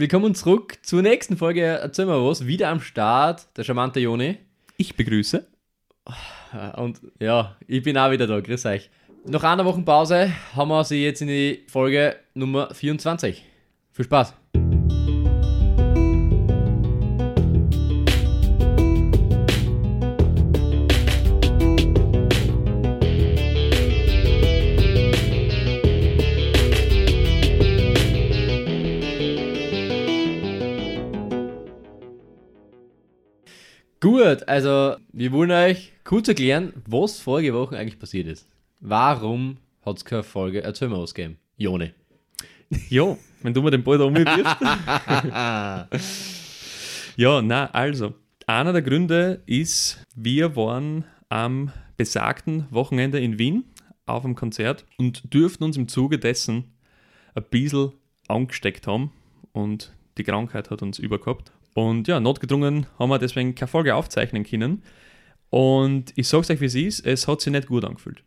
willkommen zurück zur nächsten Folge Erzähl mal was. Wieder am Start, der charmante Joni. Ich begrüße. Und ja, ich bin auch wieder da. Grüß euch. Nach einer Woche Pause haben wir sie jetzt in die Folge Nummer 24. Viel Spaß. Gut, also wir wollen euch kurz erklären, was vorige Woche eigentlich passiert ist. Warum hat es keine Folge Erzähl mal was gegeben? Jone. Ja, wenn du mir den Ball da umwirfst. ja, na, also, einer der Gründe ist, wir waren am besagten Wochenende in Wien auf einem Konzert und dürften uns im Zuge dessen ein bisschen angesteckt haben und die Krankheit hat uns übergehabt. Und ja, notgedrungen haben wir deswegen keine Folge aufzeichnen können. Und ich sag's euch, wie es ist, es hat sich nicht gut angefühlt.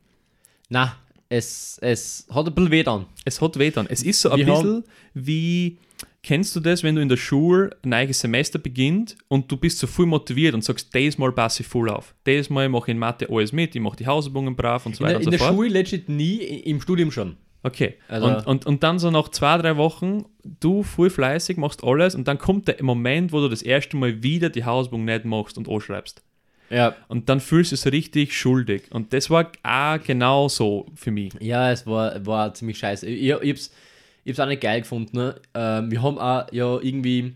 Na, es, es hat ein bisschen weh dann. Es hat weh dann. Es ist so ein Wir bisschen wie, kennst du das, wenn du in der Schule ein neues Semester beginnt und du bist so voll motiviert und sagst, dieses Mal passe ich voll auf. Dieses Mal mache ich in Mathe alles mit, ich mache die Hausübungen brav und so In weiter der, in und der so fort. Schule legit nie, im Studium schon. Okay. Also- und, und, und dann so nach zwei, drei Wochen, du voll fleißig, machst alles und dann kommt der Moment, wo du das erste Mal wieder die Hausübung nicht machst und anschreibst. Ja, Und dann fühlst du dich richtig schuldig. Und das war auch genau so für mich. ja es war, war ziemlich scheiße. Ich, ich, hab's, ich hab's auch nicht geil gefunden. Ne? Ähm, wir haben auch ja irgendwie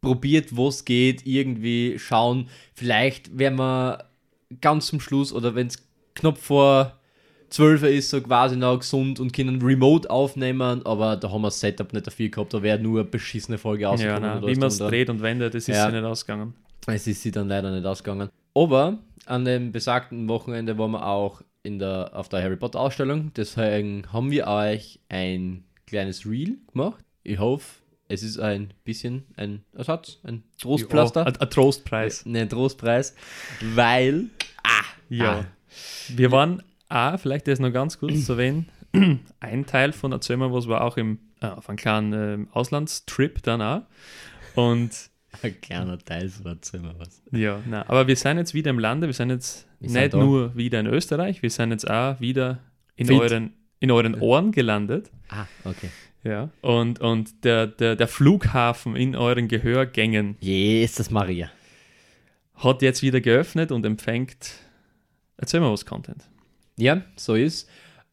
probiert, was geht, irgendwie schauen. Vielleicht werden wir ganz zum Schluss oder wenn es knapp vor 12 ist, so quasi noch gesund und können remote aufnehmen, aber da haben wir das Setup nicht dafür gehabt, da wäre nur eine beschissene Folge Ja, rausgekommen. nein, wie man es dreht und wendet, das ist Ja. ja nicht ausgegangen. Es ist sie dann leider nicht ausgegangen. Aber an dem besagten Wochenende waren wir auch in der, auf der Harry Potter Ausstellung. Deswegen haben wir euch ein kleines Reel gemacht. Ich hoffe, es ist ein bisschen ein Ersatz, ein Trostpflaster. Ein, Trostpreis. Ne, ein Trostpreis, weil Ja. Ah. Wir waren auch, vielleicht das noch ganz kurz zu erwähnen, ein Teil von Erzähl mal was war auch im, äh, auf einem kleinen ähm, Auslandstrip dann auch. Und ein kleiner Teil so erzähl mal was. ja, na, aber wir sind jetzt wieder im Lande, wir sind jetzt Wir sind nicht da. nur wieder in Österreich, wir sind jetzt auch wieder in Fit. euren, in euren Ohren gelandet. Ah, okay. Ja. Und, und der, der, der Flughafen in euren Gehörgängen Jesus Maria. hat jetzt wieder geöffnet und empfängt Erzähl mal was Content. Ja, so ist.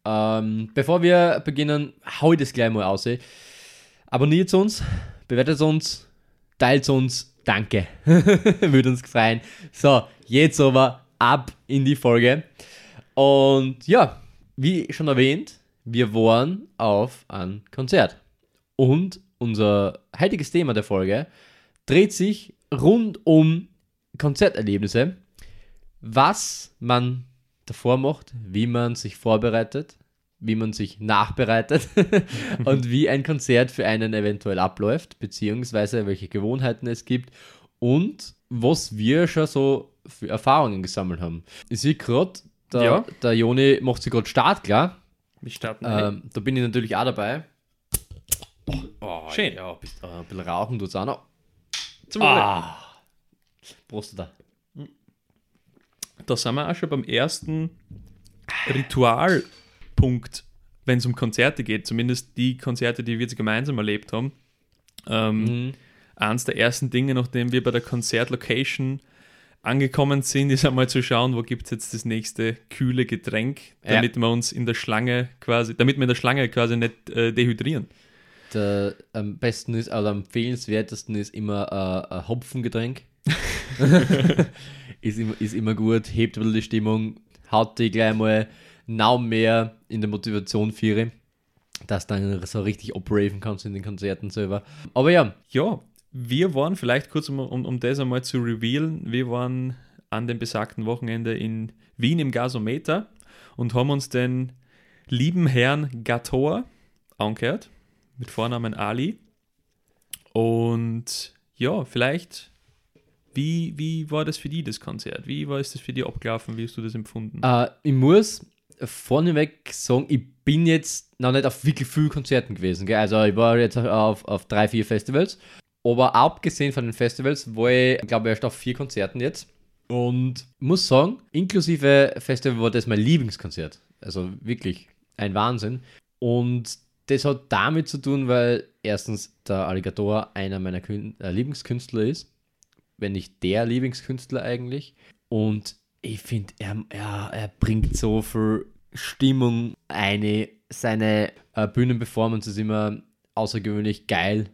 Ähm, bevor wir beginnen, hau ich das gleich mal aus. Abonniert uns, bewertet uns, teilt uns. Danke. Würde uns freuen. So, jetzt aber ab in die Folge. Und ja, wie schon erwähnt, wir waren auf ein Konzert. Und unser heutiges Thema der Folge dreht sich rund um Konzerterlebnisse, was man davor macht, wie man sich vorbereitet, wie man sich nachbereitet und wie ein Konzert für einen eventuell abläuft, beziehungsweise welche Gewohnheiten es gibt und was wir schon so für Erfahrungen gesammelt haben. Ich sehe gerade, der, Ja. der Joni macht sich gerade startklar. Wir starten. Ähm, da bin ich natürlich auch dabei. Oh, Schön. Ja, bist, äh, ein bisschen rauchen tut es auch noch. Zum. Ah. Prost da. Da sind wir auch schon beim ersten Ritualpunkt, wenn es um Konzerte geht, zumindest die Konzerte, die wir jetzt gemeinsam erlebt haben. Ähm, Mhm. Eins der ersten Dinge, nachdem wir bei der Konzertlocation angekommen sind, ist einmal zu schauen, wo gibt es jetzt das nächste kühle Getränk, Ja. damit wir uns in der Schlange quasi, damit wir in der Schlange quasi nicht äh, dehydrieren. Der am besten ist, oder am empfehlenswertesten ist immer äh, ein Hopfengetränk. ist, immer, ist immer gut, hebt ein bisschen die Stimmung, haut die gleich mal noch mehr in der Motivation für, dass du dann so richtig opraven kannst in den Konzerten selber. Aber ja, Ja, wir waren vielleicht kurz, um, um, um das einmal zu revealen, wir waren an dem besagten Wochenende in Wien im Gasometer und haben uns den lieben Herrn Gator angehört, mit Vornamen Ali. Und ja, vielleicht, wie, wie war das für die, das Konzert? Wie war es das für die abgelaufen? Wie hast du das empfunden? Äh, ich muss vorneweg sagen, ich bin jetzt noch nicht auf wirklich vielen Konzerten gewesen. Gell? Also ich war jetzt auf, auf drei, vier Festivals. Aber abgesehen von den Festivals war ich, glaube ich, erst auf vier Konzerten jetzt. Und muss sagen, inklusive Festival war das mein Lieblingskonzert. Also wirklich ein Wahnsinn. Und das hat damit zu tun, weil erstens der Alligator einer meiner Kün äh, Lieblingskünstler ist. Wenn nicht der Lieblingskünstler eigentlich. Und ich finde, er, er, er bringt so viel Stimmung eine. Seine äh, Bühnenperformance ist immer außergewöhnlich geil.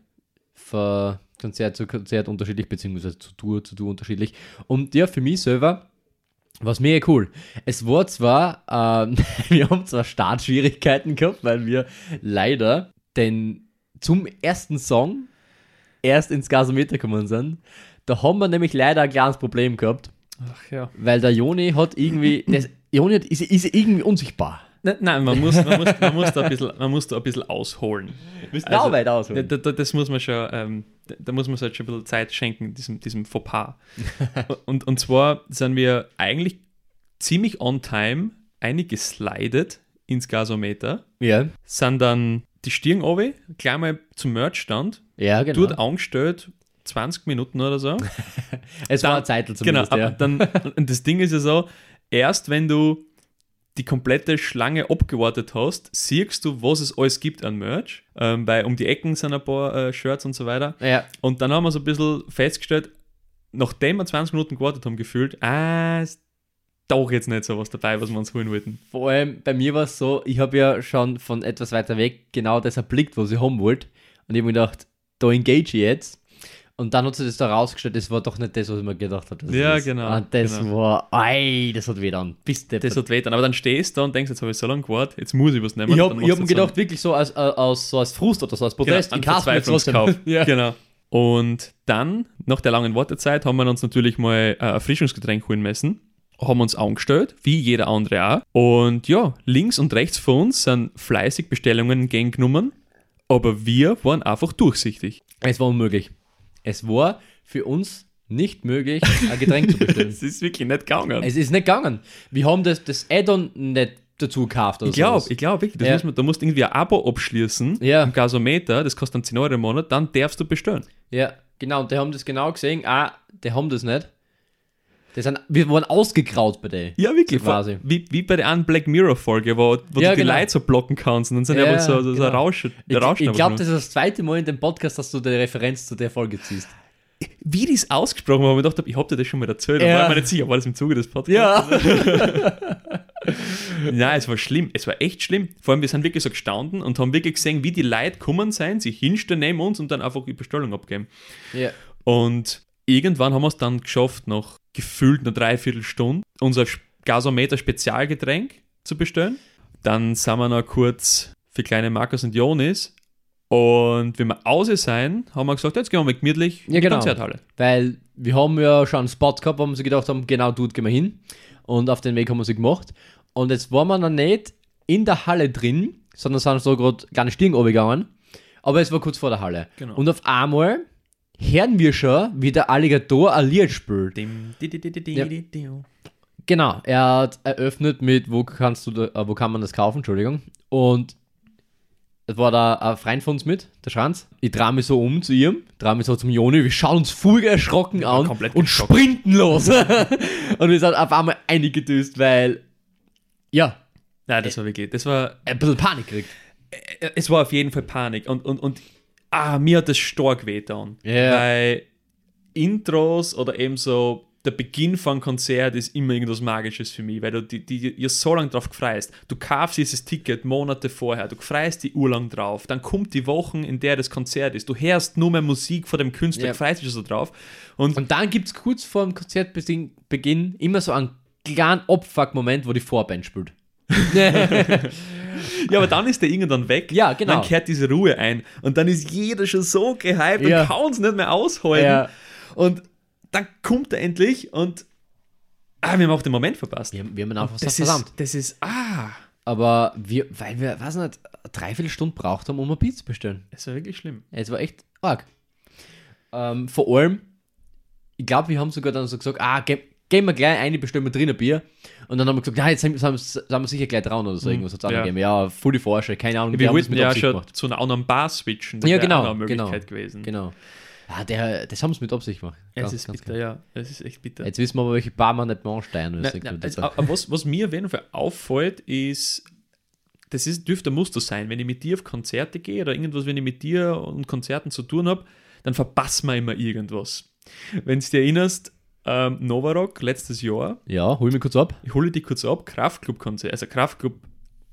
Von Konzert zu Konzert unterschiedlich, beziehungsweise zu Tour zu Tour unterschiedlich. Und ja, für mich selber war es mega cool. Es war zwar, ähm, wir haben zwar Startschwierigkeiten gehabt, weil wir leider den zum ersten Song erst ins Gasometer gekommen sind. Da haben wir nämlich leider ein kleines Problem gehabt, Ach ja. weil der Joni hat irgendwie, das, Joni hat, ist, ist irgendwie unsichtbar. Nein, nein man, muss, man, muss, man, muss da ein bisschen, man muss da ein bisschen ausholen. Müssen Also, auch weit ausholen. Da, da, das muss man schon, ähm, da- muss man sich halt schon ein bisschen Zeit schenken, diesem, diesem Fauxpas. und, und zwar sind wir eigentlich ziemlich on time eingeslidet ins Gasometer, Ja, sind dann die Stirn runter, gleich mal zum Merchstand, ja genau. dort angestellt, 20 Minuten oder so. es war dann- eine Zeit Genau, zumindest, aber ja. dann, das Ding ist ja so, erst wenn du die komplette Schlange abgewartet hast, siehst du, was es alles gibt an Merch, ähm, weil um die Ecken sind ein paar äh, Shirts und so weiter. Ja, Und dann haben wir so ein bisschen festgestellt, nachdem wir 20 Minuten gewartet haben, gefühlt, ah, ist doch jetzt nicht so was dabei, was wir uns holen wollten. Vor allem bei mir war es so, ich habe ja schon von etwas weiter weg genau das erblickt, was ich haben wollte. Und ich habe mir gedacht, da engage ich jetzt. Und dann hat sich das da rausgestellt, das war doch nicht das, was ich mir gedacht habe. Ja, ist. genau, Und das genau. war, ei, das hat weh dann. Bis der Das hat weh dann. Aber dann stehst du da und denkst, jetzt habe ich so lange gewartet, jetzt muss ich was nehmen. ich habe hab du mir so gedacht, wirklich so als, aus, so als Frust oder so als Protest, Genau, ich mir jetzt. Verzweiflungskauf. ja. Genau. Und dann, nach der langen Wartezeit, haben wir uns natürlich mal ein Erfrischungsgetränk holen müssen. Haben uns angestellt, wie jeder andere auch. Und ja, links und rechts von uns sind fleißig Bestellungen entgegengenommen. Aber wir waren einfach durchsichtig. Es war unmöglich. Es war für uns nicht möglich, ein Getränk zu bestellen. Es ist wirklich nicht gegangen. es ist nicht gegangen. Wir haben das, das Add-on nicht dazu gekauft oder ich glaube, ich glaube wirklich. Das Ja. muss man, da musst du irgendwie ein Abo abschließen Ja. im Gasometer, das kostet dann 10 Euro im Monat, dann darfst du bestellen. Ja, genau. Und die haben das genau gesehen. Ah, die haben das nicht. Die sind, wir waren ausgegraut bei denen. Ja, wirklich. Quasi. Wie, wie bei der einen Black Mirror-Folge, wo, wo Ja, du die genau. Leute so blocken kannst und dann sind Ja, einfach so, so, so genau. Rauschen. Ich, Rauschen ich einfach glaube, das ist das zweite Mal in dem Podcast, dass du die Referenz zu der Folge ziehst. Wie die es ausgesprochen haben, habe ich gedacht, ich habe dir das schon mal erzählt. Ja. War mir nicht sicher, war das im Zuge des Podcasts? Ja. Nein, es war schlimm. Es war echt schlimm. Vor allem, wir sind wirklich so gestanden und haben wirklich gesehen, wie die Leute kommen sein, sich hinstellen neben uns und dann einfach die Bestellung abgeben. ja. Und irgendwann haben wir es dann geschafft, nach gefühlt einer Dreiviertelstunde, unser Gasometer Spezialgetränk zu bestellen. Dann sind wir noch kurz für kleine Markus und Jonis. Und wenn wir außer sein, haben wir gesagt, jetzt gehen wir mal gemütlich in Ja, die genau. Konzerthalle. Weil wir haben ja schon einen Spot gehabt, wo wir sich gedacht haben, genau dort gehen wir hin. Und auf den Weg haben wir sie gemacht. Und jetzt waren wir noch nicht in der Halle drin, sondern sind so gerade kleine Stiegen gegangen. Aber es war kurz vor der Halle. Genau. Und auf einmal hören wir schon, wie der Alligator ein Lied spielt. Dim, di, di, di, Ja. Genau, er hat eröffnet mit, wo kannst du, äh, wo kann man das kaufen, Entschuldigung. Und es war da ein Freund von uns mit, der Schranz. Ich drehe mich so um zu ihm, drehe mich so zum Joni, wir schauen uns voll erschrocken an komplett und sprinten los. und wir sind auf einmal eingedüst, weil, ja, Nein, das war wirklich, das war, ein bisschen Panik kriegt. äh, es war auf jeden Fall Panik und, und, und ah, mir hat das stark wehgetan. Ja. Weil Intros oder eben so der Beginn von Konzert ist immer irgendwas Magisches für mich, weil du die, die, ihr so lange drauf freust. Du kaufst dieses Ticket Monate vorher, du freust die Uhr lang drauf, dann kommt die Wochen, in der das Konzert ist. Du hörst nur mehr Musik von dem Künstler, Ja. freust dich so drauf. Und, Und dann gibt es kurz vor dem Konzertbeginn Beginn immer so einen kleinen Abfuck-Moment, wo die Vorband spielt. ja, aber dann ist der irgendwann weg. Ja, genau. Dann kehrt diese Ruhe ein. Und dann ist jeder schon so gehypt Ja. und kann es nicht mehr aushalten. Ja. Und dann kommt er endlich und ah, wir haben auch den Moment verpasst. Wir, haben- wir haben einfach das, so verdammt. ist, das ist, ah, Aber wir, weil wir, weiß nicht, eine Dreiviertelstunde braucht haben, um ein Pizza zu bestellen. es war wirklich schlimm. Es war echt arg. Ähm, vor allem, ich glaube, wir haben sogar dann so gesagt, ah, geh, gehen wir gleich eine, bestellen wir drin ein Bier. Und dann haben wir gesagt, ja, jetzt sind, sind, sind wir sicher gleich dran oder so, irgendwas hat es ja. angegeben. Ja, voll die Forscher, keine Ahnung. Wir wollten mit ja schon gemacht. zu einer anderen Bar switchen. Das Ja, wäre genau, eine genau. Möglichkeit gewesen. Genau. Ja, der, das haben sie mit Absicht gemacht. Es Ganz- ist ganz bitter, ja. Es ist echt bitter. klar. Jetzt wissen wir aber, welche Bar man nicht mehr ansteuern müssen. also, aber was, was mir auf jeden Fall auffällt, ist, das ist, dürfte ein Muster sein. Wenn ich mit dir auf Konzerte gehe oder irgendwas, wenn ich mit dir und Konzerten zu tun habe, dann verpassen wir immer irgendwas. Wenn du dich erinnerst, ähm, Novarock letztes Jahr, ja, hol mich kurz ab. ich hole dich kurz ab, Kraftclub-Konzert, also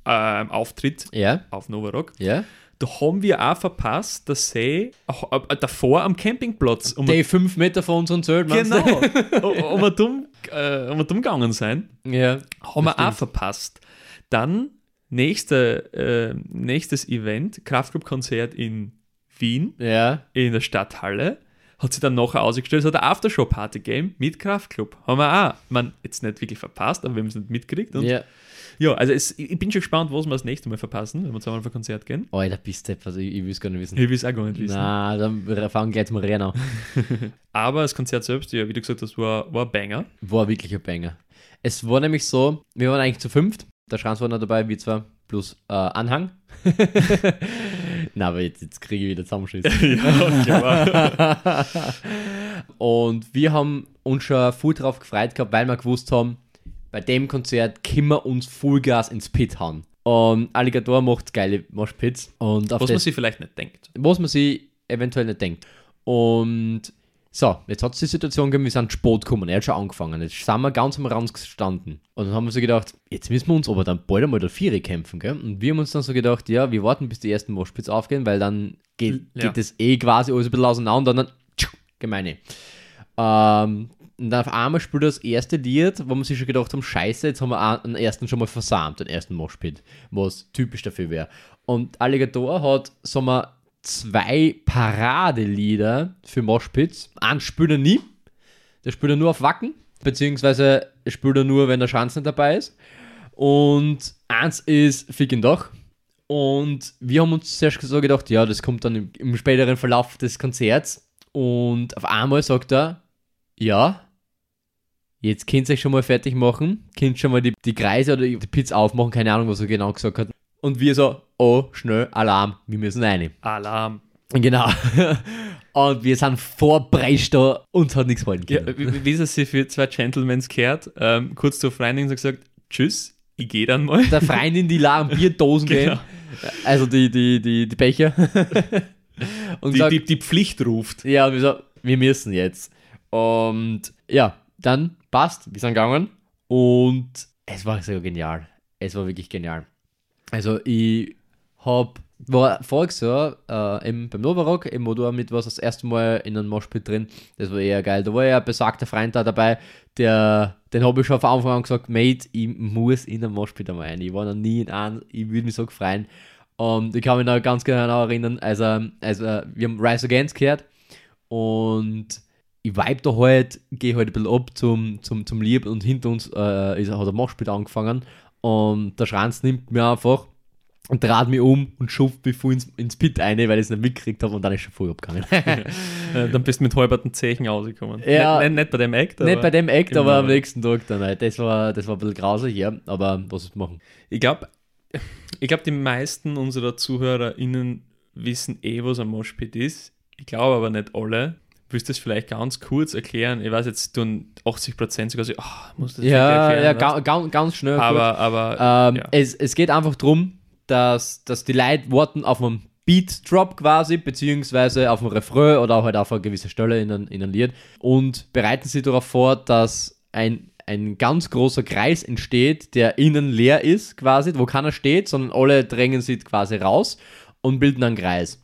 Kraftclub-Auftritt Ja, auf Novarock. ja. Da haben wir auch verpasst, dass sie auch, äh, davor am Campingplatz um Die fünf Meter von unseren Zelt? Genau. um wir dumm, äh, um wir dumm gegangen sein, Ja. haben wir auch verpasst. Dann nächste, äh, nächstes Event, Kraftclub-Konzert in Wien, Ja. in der Stadthalle. Hat sich dann nachher ausgestellt, es hat eine Aftershow-Party gegeben mit Kraftclub. Haben wir auch, man, jetzt nicht wirklich verpasst, aber wir haben es nicht mitgekriegt. Und ja. Ja. also es, ich bin schon gespannt, was wir das nächste Mal verpassen, wenn wir zusammen auf ein Konzert gehen. Alter, bist du also ich, ich will es gar nicht wissen. Ich will es auch gar nicht wissen. Na, dann wir fangen gleich zum Rennen an. Aber das Konzert selbst, ja, wie du gesagt hast, war, war ein Banger. War wirklich ein Banger. Es war nämlich so, wir waren eigentlich zu fünft. Der Schranz war noch dabei, wir zwar plus äh, Anhang. Na, aber jetzt, jetzt kriege ich wieder Zusammenschiss. ja. Und wir haben uns schon voll drauf gefreut gehabt, weil wir gewusst haben, bei dem Konzert können wir uns Vollgas ins Pit hauen. Und Alligator macht geile Moshpits. Und Was man sich vielleicht nicht denkt. was man sich eventuell nicht denkt. Und so, jetzt hat es die Situation gegeben, wir sind spät gekommen, er hat schon angefangen. Jetzt sind wir ganz am Rand gestanden. Und dann haben wir so gedacht, jetzt müssen wir uns aber dann bald einmal der Viere kämpfen, gell? Und wir haben uns dann so gedacht, ja, wir warten, bis die ersten Moshpits aufgehen, weil dann geht, Ja. geht das eh quasi alles ein bisschen auseinander und dann tschuh, gemeine. Ähm, und dann auf einmal spielt das erste Lied, wo wir sich schon gedacht haben, scheiße, jetzt haben wir einen ersten schon mal versammelt, den ersten Moshpit, was typisch dafür wäre. Und Alligator hat, sagen wir, zwei Paradelieder für Moshpits. Einen spielt er nie, der spielt er nur auf Wacken, beziehungsweise spielt er nur, wenn der Schwanz nicht dabei ist. Und eins ist Fick in Dach. Und wir haben uns zuerst so gedacht, ja, das kommt dann im, im späteren Verlauf des Konzerts. Und auf einmal sagt er, ja, jetzt könnt ihr euch schon mal fertig machen, könnt schon mal die, die Kreise oder die Pits aufmachen, keine Ahnung, was er genau gesagt hat. Und wir so, oh, schnell, Alarm, wir müssen rein. Alarm. Genau. Und wir sind vorprescht da und hat nichts Ja, können. wie, wie ist es sich für zwei Gentlemans gehört? Ähm, kurz zur Freundin gesagt, tschüss, ich gehe dann mal. Der Freundin, die la Bierdosen Genau. gehen, also die, die, die, die Becher. und Die, sagt, die, die Pflicht ruft. ja, und wir so, wir müssen jetzt. Und ja, dann passt, wir sind gegangen und es war so genial. Es war wirklich genial. Also ich hab, war voriges Jahr äh, eben beim Novarock, wo du mit was das erste Mal in einem Moshpit drin, das war eher geil. Da war ja ein besagter Freund da dabei, der, den habe ich schon von Anfang an gesagt, Mate, ich muss in einem Moshpit einmal rein. Ich war noch nie in einem, ich würde mich so freuen. Und ich kann mich noch ganz genau erinnern, also, also wir haben Rise Against gehört und ich vibe da halt, gehe halt ein bisschen ab zum, zum, zum Lieb und hinter uns äh, ist, hat ein Moshpit angefangen und der Schranz nimmt mir einfach und dreht mich um und schuft mich voll ins, ins Pit rein, weil ich es nicht mitgekriegt habe und dann ist schon voll abgegangen. Dann bist du mit halberten Zechen rausgekommen. Ja. Nicht, nicht, bei dem Act, aber nicht bei dem Act, Genau. aber am nächsten Tag dann halt. Das war, das war ein bisschen grausig, ja, aber was ist machen? Ich glaube, ich glaub, die meisten unserer ZuhörerInnen wissen eh, was ein Moshpit ist. Ich glaube aber nicht alle. Willst du das vielleicht ganz kurz erklären? Ich weiß jetzt, tun 80% sogar so, ah, muss das Ja, wirklich ja, erklären? ga, ga, ganz schnell. kurz. aber, aber Ähm, ja. es, es geht einfach darum, dass, dass die Leute warten auf einen Beat-Drop quasi, beziehungsweise auf einen Refrain oder auch halt auf eine gewisse Stelle in einem, in einem Lied und bereiten sich darauf vor, dass ein, ein ganz großer Kreis entsteht, der innen leer ist quasi, wo keiner steht, sondern alle drängen sich quasi raus und bilden einen Kreis.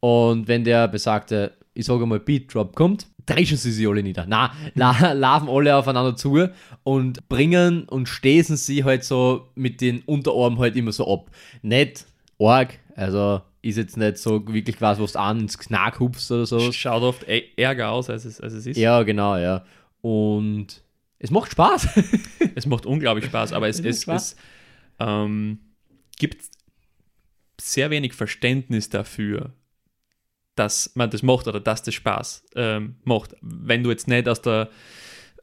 Und wenn der besagte, ich sage mal, Beat-Drop kommt, dreschen sie sich alle nieder. Na, la, laufen alle aufeinander zu und bringen und stesen sie halt so mit den Unterarmen halt immer so ab. Nicht arg, also ist jetzt nicht so wirklich was, was du an ins Knack hupst oder so. schaut oft e- ärger aus, als es, als es ist. Ja, genau, ja. Und es macht Spaß. Es macht unglaublich Spaß, aber es, Es es, Spaß. es ähm, gibt sehr wenig Verständnis dafür, dass man das macht oder dass das Spaß ähm, macht. Wenn du jetzt nicht aus der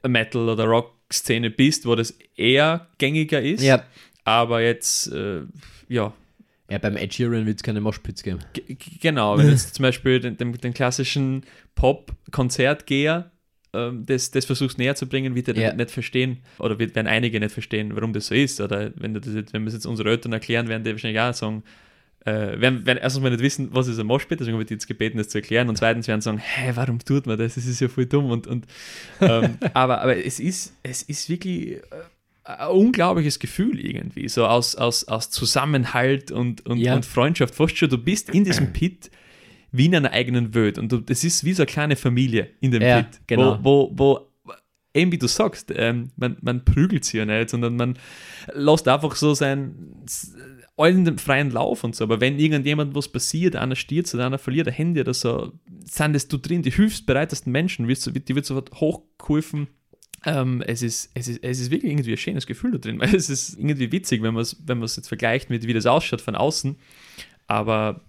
Metal- oder Rock-Szene bist, wo das eher gängiger ist. Ja. Aber jetzt, äh, ja, Ja, beim Ed Sheeran wird es keine Moshpits geben. G genau, wenn du jetzt zum Beispiel den, den, den klassischen Pop-Konzertgeher ähm, das, das versuchst näher zu bringen, wird er Ja. nicht verstehen oder wird, werden einige nicht verstehen, warum das so ist. Oder wenn, du das jetzt, wenn wir es jetzt unsere Eltern erklären, werden die wahrscheinlich auch sagen, äh, werden, werden erstens mal nicht wissen, was ist ein Moshpit, deswegen habe ich die jetzt gebeten, das zu erklären. Und zweitens werden sagen, hä, warum tut man das? Das ist ja voll dumm. Und, und, ähm, aber, aber es ist, es ist wirklich äh, ein unglaubliches Gefühl irgendwie, so aus, aus, aus Zusammenhalt und, und, Ja. und Freundschaft. Fast schon, du bist in diesem Pit wie in einer eigenen Welt und du, das ist wie so eine kleine Familie in dem Ja, Pit, genau. wo, wo, wo eben wie du sagst, ähm, man, man prügelt sie ja nicht, sondern man lässt einfach so sein allen den freien Lauf und so. Aber wenn irgendjemand was passiert, einer stirbt oder einer verliert ein Handy oder so, sind das du drin, die hilfsbereitesten Menschen, die wird sofort hochgeholfen. Ähm, es, ist, es, ist, es ist wirklich irgendwie ein schönes Gefühl da drin, weil es ist irgendwie witzig, wenn man es wenn jetzt vergleicht mit wie das ausschaut von außen. Aber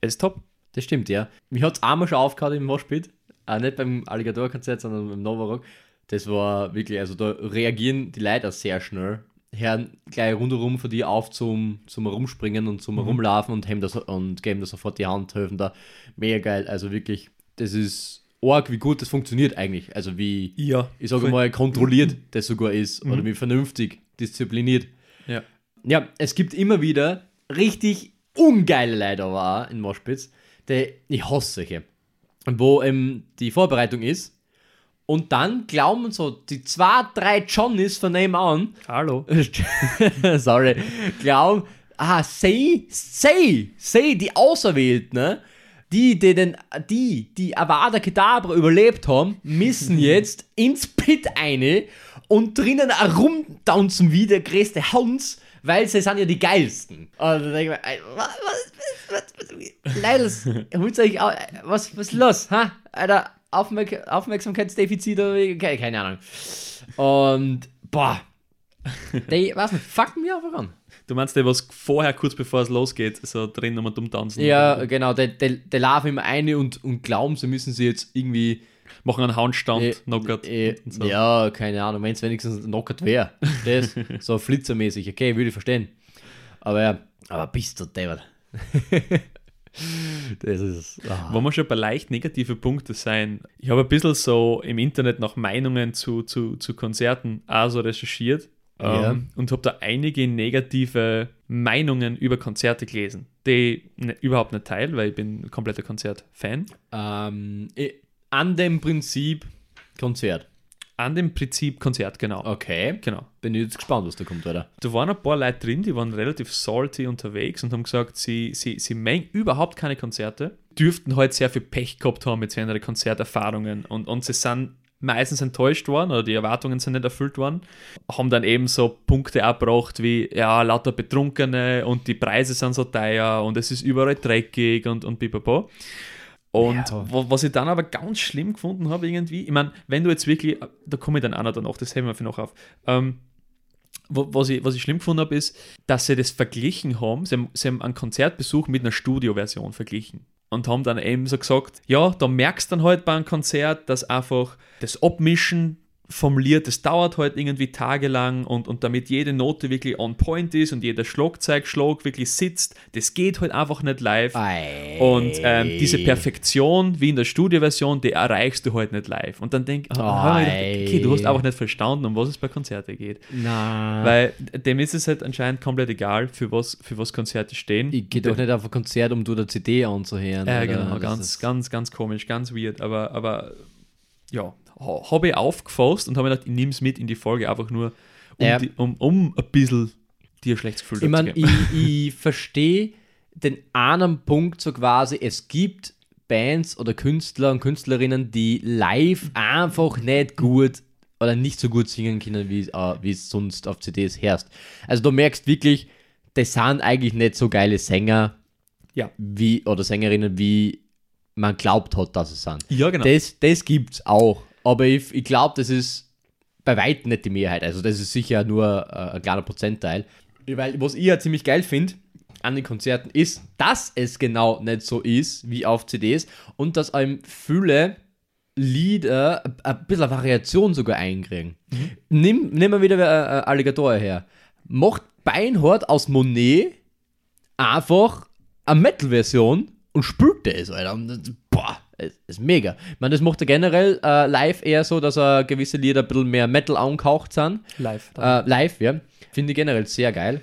es ist top. Das stimmt, ja. Mich hat es einmal schon aufgehört im Moshpit. Auch nicht beim Alligator-Konzert, sondern beim Novarock. Das war wirklich, also da reagieren die Leute sehr schnell. Hören gleich rundherum von dir auf zum, zum Herumspringen und zum Herumlaufen und, haben das, und geben da sofort die Hand, helfen da. Mega geil. Also wirklich, das ist arg, wie gut das funktioniert eigentlich. Also wie, Ja. ich sage mal, kontrolliert das sogar ist. Oder wie vernünftig, diszipliniert. Ja. Ja, es gibt immer wieder richtig ungeile Leute aber auch in Moshpits, die ich hasse solche. Wo ähm, die Vorbereitung ist und dann glauben so die zwei, drei Johnnies von nebenan, Hallo. sorry, glauben, ah, sei, sei, sei die Auserwählten, ne? Die, die, den, die, die Avada Kedavra überlebt haben, müssen jetzt ins Pit eine und drinnen herumtanzen wie der größte Hans, weil sie sind ja die geilsten. Und dann denke ich mir, ey, was, was, was, was, Leidels, holt euch au- was, was ist los, ha? Alter, Aufmerk Aufmerksamkeitsdefizit oder keine, keine Ahnung. Und, boah, die, was fucken mich einfach an. Du meinst der, was vorher, kurz bevor es losgeht, so drin und dumm tanzen? Ja, genau, der, der, der laufen immer eine und, und glauben, sie müssen sie jetzt irgendwie. Machen einen Handstand, Äh, knockert. äh, so. Ja, keine Ahnung, wenn es wenigstens knockert wäre. Das, so flitzermäßig, okay, würde ich verstehen. Aber ja, aber bist du deppert. das ist. Ah. Wollen wir schon bei leicht negative Punkte sein? Ich habe ein bisschen so im Internet nach Meinungen zu, zu, zu Konzerten auch so recherchiert Ja. ähm, und habe da einige negative Meinungen über Konzerte gelesen, die ne, überhaupt nicht teile, weil ich bin ein kompletter Konzertfan. Ähm, eh, an dem Prinzip Konzert. An dem Prinzip Konzert, genau. Okay. Genau. Bin ich jetzt gespannt, was da kommt, oder? Da waren ein paar Leute drin, die waren relativ salty unterwegs und haben gesagt, sie, sie, sie mengen überhaupt keine Konzerte, dürften halt sehr viel Pech gehabt haben mit einer Konzerterfahrungen und, und sie sind meistens enttäuscht worden oder die Erwartungen sind nicht erfüllt worden, haben dann eben so Punkte abgebracht wie, ja, lauter Betrunkene und die Preise sind so teuer und es ist überall dreckig und, und pipapo. Und Ja. wa- was ich dann aber ganz schlimm gefunden habe irgendwie, ich meine, wenn du jetzt wirklich, da komme ich dann auch noch danach, das heben wir für noch auf, ähm, was ich, was ich schlimm gefunden habe, ist, dass sie das verglichen haben. Sie haben, sie haben einen Konzertbesuch mit einer Studioversion verglichen. Und haben dann eben so gesagt, ja, da merkst du dann halt bei einem Konzert, dass einfach das Abmischen vom Lied, das dauert halt irgendwie tagelang und, und damit jede Note wirklich on point ist und jeder Schlagzeugschlag wirklich sitzt, das geht halt einfach nicht live. Ei. Und ähm, diese Perfektion, wie in der Studioversion, die erreichst du halt nicht live. Und dann denk, gedacht, okay, du hast einfach nicht verstanden, um was es bei Konzerten geht. Na. Weil dem ist es halt anscheinend komplett egal, für was, für was Konzerte stehen. ich gehe doch nicht auf ein Konzert, um du der CD anzuhören. Ja, oder? genau, ganz, ganz, ganz komisch, ganz weird. Aber, aber ja, habe ich aufgefasst und habe mir gedacht, ich nehme es mit in die Folge einfach nur, um, Ja. die, um, um ein bisschen dir ein schlechtes Gefühl Ich dazu zu geben. ich, ich verstehe den einen Punkt so quasi, es gibt Bands oder Künstler und Künstlerinnen, die live einfach nicht gut oder nicht so gut singen können, wie, wie es sonst auf CDs herrscht. Also du merkst wirklich, das sind eigentlich nicht so geile Sänger Ja. wie, oder Sängerinnen, wie man glaubt hat, dass es sind. Ja, genau. Das, das gibt's auch. Aber ich, ich glaube, das ist bei weitem nicht die Mehrheit. Also das ist sicher nur äh, ein kleiner Prozentteil. Weil was ich ja ziemlich geil finde an den Konzerten ist, dass es genau nicht so ist wie auf CDs und dass einem viele Lieder ein- bisschen Variation sogar einkriegen. Nimm, nimm mal wieder äh, äh, Alligator her. Macht Beinhard aus Monet einfach eine Metal-Version und spielt das, Alter. Und es ist mega. Ich meine, das macht er generell äh, live eher so, dass er gewisse Lieder ein bisschen mehr Metal angehaucht sind. Live. Äh, live, ja. Finde ich generell sehr geil,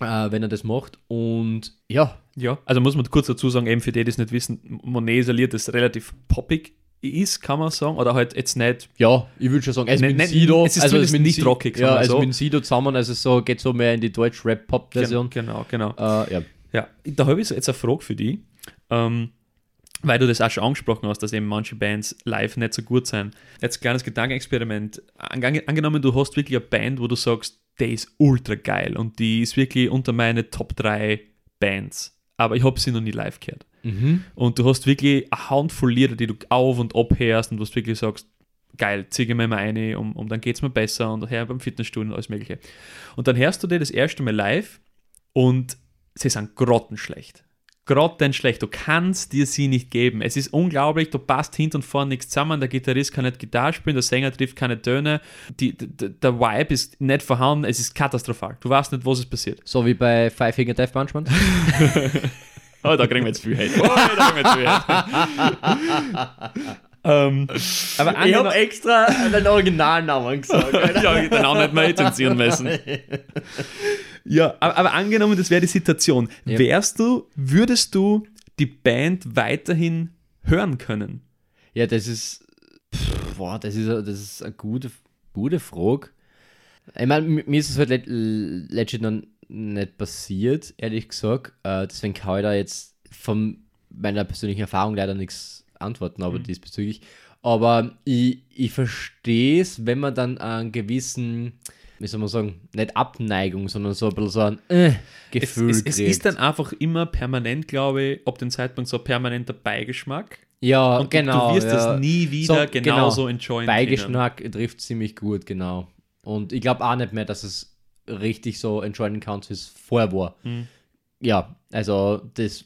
äh, wenn er das macht. Und ja, Ja, also muss man kurz dazu sagen, eben für die, die es nicht wissen, Monet ist ein Lied, das relativ poppig ist, kann man sagen, oder halt jetzt nicht. ja, ich würde schon sagen, es Ne- mit ne- Sido, es ist zumindest mit nicht rockig, Ja, wir also so. mit Sido zusammen, also so geht so mehr in die Deutsch-Rap-Pop-Version. Genau, genau. Äh, ja. Ja, da habe ich jetzt eine Frage für dich, ähm, weil du das auch schon angesprochen hast, dass eben manche Bands live nicht so gut sind. Jetzt ein kleines Gedankenexperiment. Ange angenommen, du hast wirklich eine Band, wo du sagst, die ist ultra geil und die ist wirklich unter meine Top 3 Bands, aber ich habe sie noch nie live gehört. Mhm. Und du hast wirklich eine Handvoll Lieder, die du auf und ab hörst und du wirklich sagst, geil, zieh mir mal eine, um, um dann geht es mir besser und her beim Fitnessstudio und alles mögliche. Und dann hörst du dir das erste Mal live und sie sind grottenschlecht. Grottenschlecht. Du kannst dir sie nicht geben. Es ist unglaublich, du passt hinten und vorne nichts zusammen, der Gitarrist kann nicht Gitarre spielen, der Sänger trifft keine Töne, die, der Vibe ist nicht vorhanden, es ist katastrophal. Du weißt nicht, was ist passiert. So wie bei Five Finger Death Punch Man. Oh, da kriegen wir jetzt viel Hate. Oh, da kriegen wir jetzt viel Hate. ähm, aber Ich habe extra den Originalnamen gesagt. Ja, den auch nicht mehr zensieren müssen. Ja, aber, aber angenommen, das wäre die Situation. Ja. Wärst du, würdest du die Band weiterhin hören können? Ja, das ist. Pff, boah, das ist, das ist eine gute, gute Frage. Ich meine, mi- mir ist es halt legit noch nicht passiert, ehrlich gesagt. Äh, deswegen kann ich da jetzt von meiner persönlichen Erfahrung leider nichts antworten, aber diesbezüglich. Aber ich, ich verstehe es, wenn man dann einen gewissen, wie soll man sagen, nicht Abneigung, sondern so ein bisschen so ein äh, Es, Gefühl es, es kriegt. ist dann einfach immer permanent, glaube ich, ab dem Zeitpunkt so permanenter Beigeschmack. ja, Und genau. du, wirst ja. das nie wieder So, genauso genau. enjoyen können. Beigeschmack trifft ziemlich gut, genau. Und ich glaube auch nicht mehr, dass es richtig so enjoyen kannst, wie es vorher war. Mhm. Ja, also das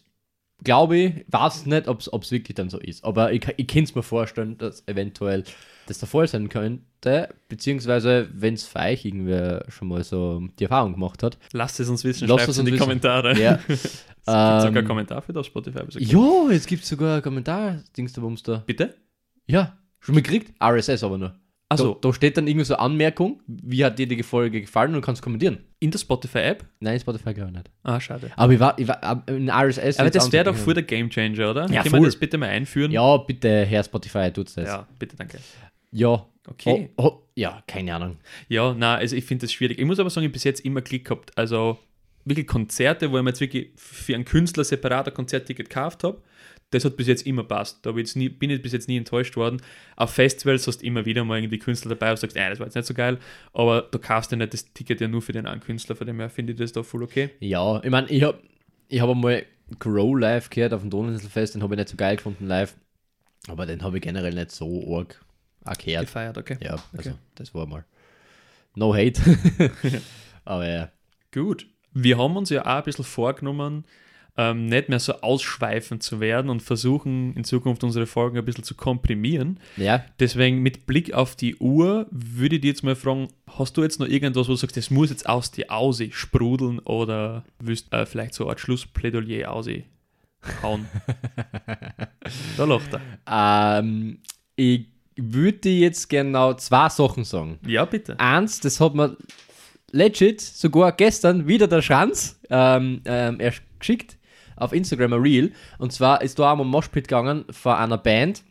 glaube ich, weiß nicht, ob es wirklich dann so ist. Aber ich, ich kann es mir vorstellen, dass eventuell das der Fall sein könnte, beziehungsweise wenn es für euch irgendwer schon mal so die Erfahrung gemacht hat. Lasst es uns wissen, schreibt es es in die wissen. Kommentare. Ja. es gibt sogar Ähm, einen Kommentar für das Spotify. Ja, jetzt gibt es sogar Kommentar-Dings da, wo da. Bitte? Ja, schon mal gekriegt? RSS aber nur. Also Da, da steht dann irgendwie so Anmerkung, wie hat dir die Folge gefallen und du kannst kommentieren. in der Spotify-App? Nein, Spotify gar nicht. Ah, schade. Aber ich war, ich war in RSS. Aber das wäre doch voll der Gamechanger, oder? Ja, Können wir das bitte mal einführen? Ja, bitte, Herr Spotify, tut's das. Ja, bitte, danke. Ja. Okay. Oh, oh, ja, keine Ahnung. Ja, na, also ich finde das schwierig. Ich muss aber sagen, ich hab bis jetzt immer Klick gehabt. Also wirklich Konzerte, wo ich mir jetzt wirklich für einen Künstler separat ein Konzertticket gekauft habe, das hat bis jetzt immer passt. Da hab ich nie, bin ich bis jetzt nie enttäuscht worden. Auf Festivals hast du immer wieder mal irgendwie Künstler dabei und sagst, äh, das war jetzt nicht so geil, aber du kaufst ja nicht das Ticket ja nur für den einen Künstler, von dem her finde ich das da voll okay. Ja, ich meine, ich habe ich hab einmal Crow live gehört auf dem Donauinselfest, den habe ich nicht so geil gefunden live. Aber den habe ich generell nicht so arg auch gehört. Gefeiert, okay. Ja, also Okay. das war mal. No hate. Aber ja. Gut. Wir haben uns ja auch ein bisschen vorgenommen, ähm, nicht mehr so ausschweifend zu werden und versuchen in Zukunft unsere Folgen ein bisschen zu komprimieren. Ja, Deswegen mit Blick auf die Uhr würde ich dir jetzt mal fragen, hast du jetzt noch irgendwas, wo du sagst, das muss jetzt aus dir aus sprudeln oder willst äh, vielleicht so eine Art Schlussplädoyer aushauen? da lacht er. ähm, ich würde jetzt genau zwei Sachen sagen. Ja, bitte. Eins, das hat mir legit sogar gestern wieder der Schranz ähm, ähm, erst geschickt auf Instagram ein Reel. Und zwar ist da einmal ein Moshpit gegangen von einer Band.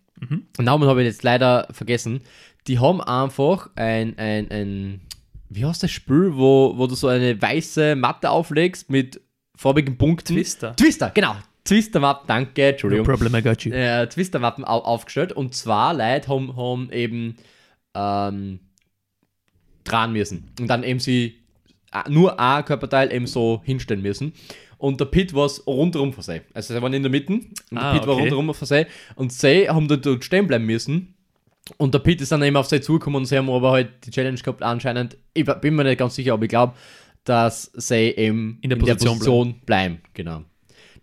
Den Namen habe ich jetzt leider vergessen. Die haben einfach ein, ein, ein wie heißt das Spiel, wo, wo du so eine weiße Matte auflegst mit farbigen Punkten. Twister. Twister, genau. Twister-Mappen, danke, Entschuldigung problem, I got you. äh, Twister-Mappen au aufgestellt und zwei Leute haben, haben eben ähm, dran müssen und dann eben sie äh, nur ein Körperteil eben so hinstellen müssen. Und der Pit war rundherum versehen. Also sie waren in der Mitte und der Ah, Pit war okay. rundherum versehen und sie haben dort, dort stehen bleiben müssen. Und der Pit ist dann eben auf sie zugekommen und sie haben aber halt die Challenge gehabt anscheinend. Ich bin mir nicht ganz sicher, aber ich glaube, dass sie eben In der Position bleiben. Genau.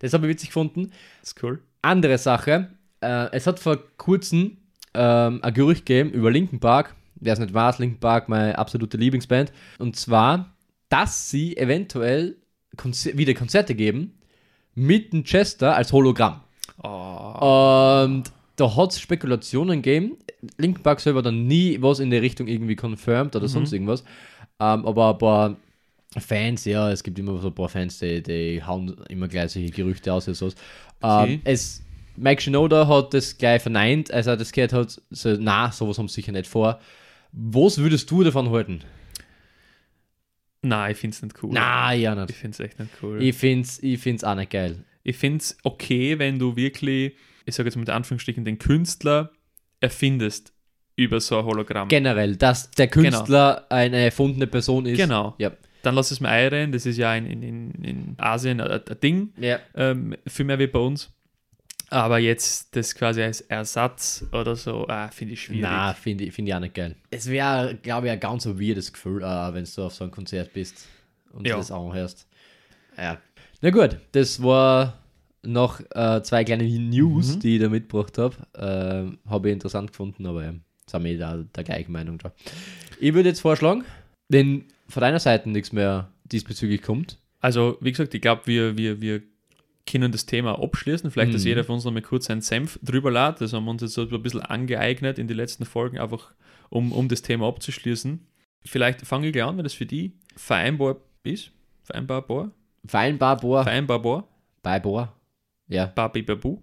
Das habe ich witzig gefunden. Das ist cool. Andere Sache, äh, es hat vor kurzem ähm, ein Gerücht gegeben über Linkin Park. Wer es nicht weiß, Linkin Park, meine absolute Lieblingsband. Und zwar, dass sie eventuell Konzer wieder Konzerte geben mit dem Chester als Hologramm. Oh. Und da hat es Spekulationen gegeben. Linkin Park selber dann nie was in der Richtung irgendwie confirmed oder sonst irgendwas. Ähm, aber ein paar Fans, ja, es gibt immer so ein paar Fans, die, die hauen immer gleich solche Gerüchte aus und so. Okay. Ähm, es, Mike Shinoda hat das gleich verneint, als er das gehört hat, so, na, sowas haben sie sicher nicht vor. Was würdest du davon halten? Nein, ich finde es nicht cool. Na, ja, Ich nicht. finde es echt nicht cool. Ich find's, ich find's auch nicht geil. Ich finde es okay, wenn du wirklich, ich sage jetzt mit Anführungsstrichen, den Künstler erfindest über so ein Hologramm. Generell, dass der Künstler eine erfundene Person ist. Genau. Ja. Dann lass es mir einreden, das ist ja in, in, in, Asien ein, ein Ding, Ja. ähm, viel mehr wie bei uns. Aber jetzt das quasi als Ersatz oder so, ah, finde ich schwierig. Na, finde ich, find ich auch nicht geil. Es wäre, glaube ich, ein ganz so weirdes Gefühl, äh, wenn du auf so einem Konzert bist und Ja. das anhörst. Ja. Na gut, das war noch äh, zwei kleine News, Mhm. die ich da mitgebracht habe. Ähm, habe ich interessant gefunden, aber ja, sind wir da der gleichen Meinung da. Ich würde jetzt vorschlagen, wenn von deiner Seite nichts mehr diesbezüglich kommt, Also, wie gesagt, ich glaube, wir, wir, wir können das Thema abschließen. Vielleicht, dass Mhm. jeder von uns noch mal kurz seinen Senf drüber lädt. Das haben wir uns jetzt so ein bisschen angeeignet in den letzten Folgen, einfach um, um das Thema abzuschließen. Vielleicht fange ich gleich an, wenn das für die vereinbar ist. Vereinbarbar? vereinbar, boah, Vereinbarbar? bei boah, ja, Babibabu?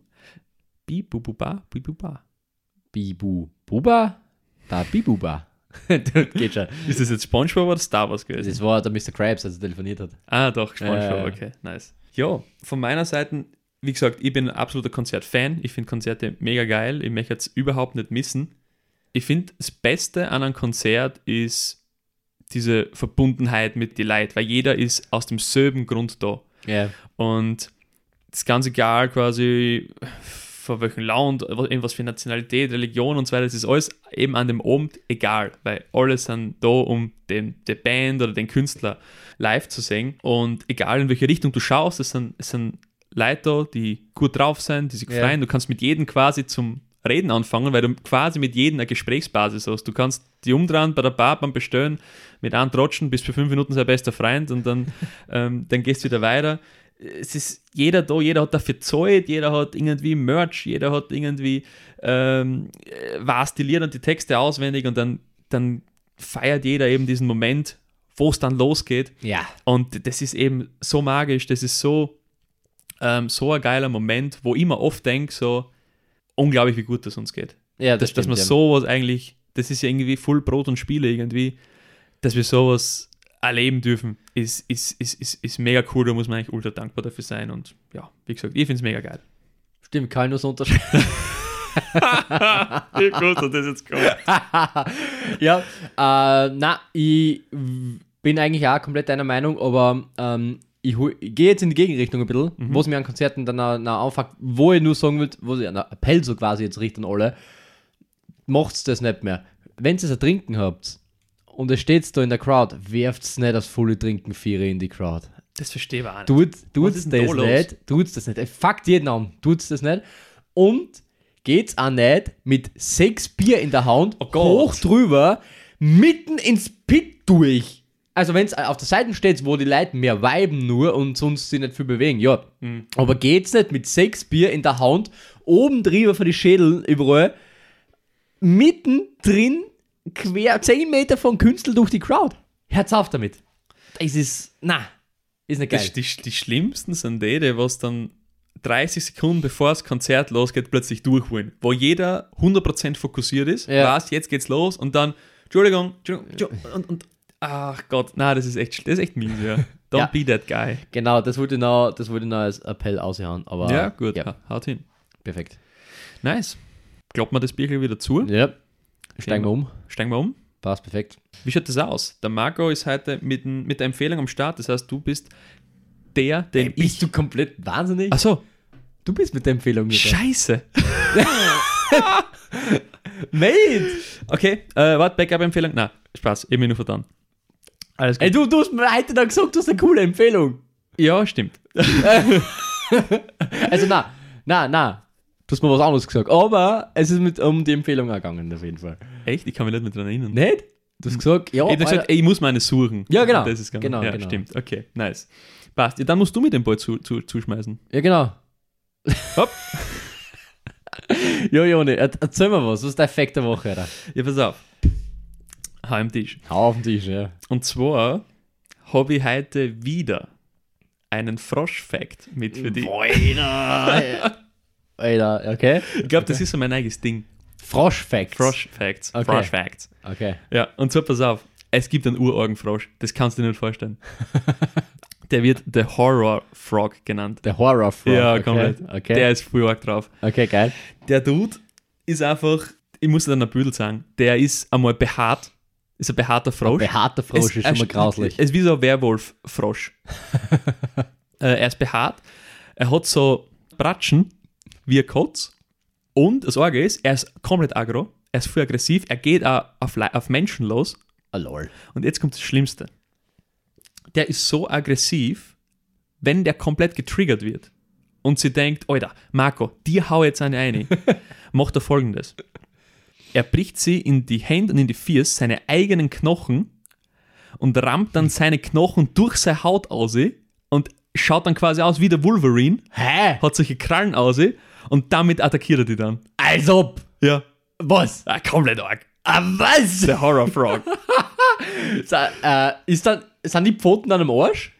Bibububa? Bibuba? bibu, buba, ba, bibuba. das geht schon. Ist das jetzt Spongebob oder Star Wars gewesen? Das war der Mr. Krabs, als er telefoniert hat. Ah, doch, Spongebob, Äh. okay, nice. Ja, von meiner Seite, wie gesagt, ich bin ein absoluter Konzertfan. Ich finde Konzerte mega geil. Ich möchte es überhaupt nicht missen. Ich finde, das Beste an einem Konzert ist diese Verbundenheit mit den Leuten, weil jeder ist aus demselben Grund da. Ja. Und das ist ganz egal, quasi von welchem Land, irgendwas für Nationalität, Religion und so weiter, das ist alles eben an dem Abend egal, weil alle sind da, um den, die Band oder den Künstler live zu sehen. Und egal in welche Richtung du schaust, es sind, es sind Leute da, die gut drauf sind, die sich Ja. freuen. Du kannst mit jedem quasi zum Reden anfangen, weil du quasi mit jedem eine Gesprächsbasis hast. Du kannst die umdrehen bei der Bar beim Bestellen, mit einem trotschen, bist für fünf Minuten sein bester Freund und dann, ähm, dann gehst du wieder weiter. Es ist jeder da, jeder hat dafür Zeit, jeder hat irgendwie Merch, jeder hat irgendwie ähm, äh, die Lieder und die Texte auswendig und dann, dann feiert jeder eben diesen Moment, wo es dann losgeht. Ja. Und das ist eben so magisch, das ist so, ähm, so ein geiler Moment, wo ich mir oft denke, so unglaublich, wie gut das uns geht. Ja, dass, dass stimmt, man ja. sowas eigentlich, das ist ja irgendwie voll Brot und Spiele irgendwie, dass wir sowas erleben dürfen, ist, ist, ist, ist, ist mega cool, da muss man eigentlich ultra dankbar dafür sein und ja, wie gesagt, ich finde es mega geil. Stimmt, kann ich nur so unterschreiben. Dass das jetzt kommt. ja, äh, na, ich bin eigentlich auch komplett deiner Meinung, aber ähm, ich, ich gehe jetzt in die Gegenrichtung ein bisschen, Mhm. wo es mir an Konzerten dann auch, anfängt, wo ich nur sagen will, wo ich einen Appell so quasi jetzt richten alle, macht's das nicht mehr. Wenn ihr es ein Trinken habt und es steht da in der Crowd, werft's nicht das volle Trinken Viere in die Crowd. Das verstehe ich auch nicht. Tut, tut's ist das da nicht, tut's das nicht. Fuckt jeden an, tut's das nicht. Und geht's auch nicht mit sechs Bier in der Hand, Oh hoch drüber, mitten ins Pit durch. Also wenn es auf der Seite steht, wo die Leute mehr weiben nur und sonst sich nicht viel bewegen, ja. Mhm. Aber geht's nicht mit sechs Bier in der Hand, oben drüber für die Schädel überall, mitten drin, quer 10 Meter vom Künstler durch die Crowd. Hört's auf damit. Das ist, na, ist nicht geil. Die, die, die schlimmsten sind die, die was dann 30 Sekunden bevor das Konzert losgeht, plötzlich durchholen. Wo jeder 100% fokussiert ist, Ja. weiß, jetzt geht's los und dann, Entschuldigung, Entschuldigung, Entschuldigung und, und ach Gott, na, das ist echt, das ist echt mies, ja. Don't Ja. be that guy. Genau, das wollte ich noch, das wollte ich noch als Appell aushauen. Aber ja, gut, Ja, ha- haut hin. perfekt. Nice. Klappt man das Bierchen wieder zu, Ja. Steigen wir um. steigen wir um. Passt perfekt. Wie schaut das aus? Der Marco ist heute mit, mit der Empfehlung am Start, das heißt, du bist der, den Bist ich... du komplett wahnsinnig? Achso, du bist mit der Empfehlung mit. scheiße. Mate! Okay, äh, warte, Backup-Empfehlung? Nein, Spaß, ich bin nur verdammt. Alles gut. Ey, du, du hast mir heute dann gesagt, du hast eine coole Empfehlung. Ja, stimmt. Also, na, na, na. Du hast mir was anderes gesagt. Aber es ist mit um die Empfehlung gegangen, auf jeden Fall. Echt? Ich kann mich nicht mehr dran erinnern. Nicht? Du hast gesagt, ja, ich Alter, gesagt, ey, ich muss meine suchen. Ja, genau. Das ist ganz, Genau, ja, genau. stimmt. Okay, nice. Passt. Ja, dann musst du mir den Ball zu, zu, zuschmeißen. ja genau. Hopp. ja, Joni, er- erzähl mir was. Was ist der Effekt der Woche, Alter? Ja, pass auf. Hau am Tisch. Hau auf den Tisch, ja. Und zwar habe ich heute wieder einen Frosch-Fact mit für dich. Alter. Alter, okay. Ich glaube, das ist so mein eigenes Ding. Frosch-Facts. Frosch-Facts. Okay. Frosch-Facts. Okay. Ja, und so pass auf. Es gibt einen Urorgenfrosch. Das kannst du dir nicht vorstellen. Der wird The Horror Frog genannt. Der Horror Frog. Ja, okay. komplett. Okay. Der ist voll arg drauf. okay, geil. Der Dude ist einfach, ich muss dir dann ein Büdel sagen, der ist einmal behaart, ist ein behaarter Frosch. Behaarter Frosch Es- ist schon mal er- grauslich. Es ist wie so ein Werwolf-Frosch. äh, er ist behaart, er hat so Bratschen wie ein Kotz und das Orge ist, er ist komplett aggro, er ist voll aggressiv, er geht auch auf, auf Menschen los Ah, lol. und jetzt kommt das Schlimmste. Der ist so aggressiv, wenn der komplett getriggert wird und sie denkt, Alter, Marco, dir hau jetzt eine eine, macht er folgendes. Er bricht sie in die Hände und in die Füße, seine eigenen Knochen und rammt dann seine Knochen durch seine Haut aus und schaut dann quasi aus wie der Wolverine, Hä? hat solche Krallen aus und damit attackiert er die dann. Also, Ja. was? Ah, komplett arg. Ah, was? Der Horror Frog. Sa- äh, ist dann, sind die Pfoten dann am Arsch?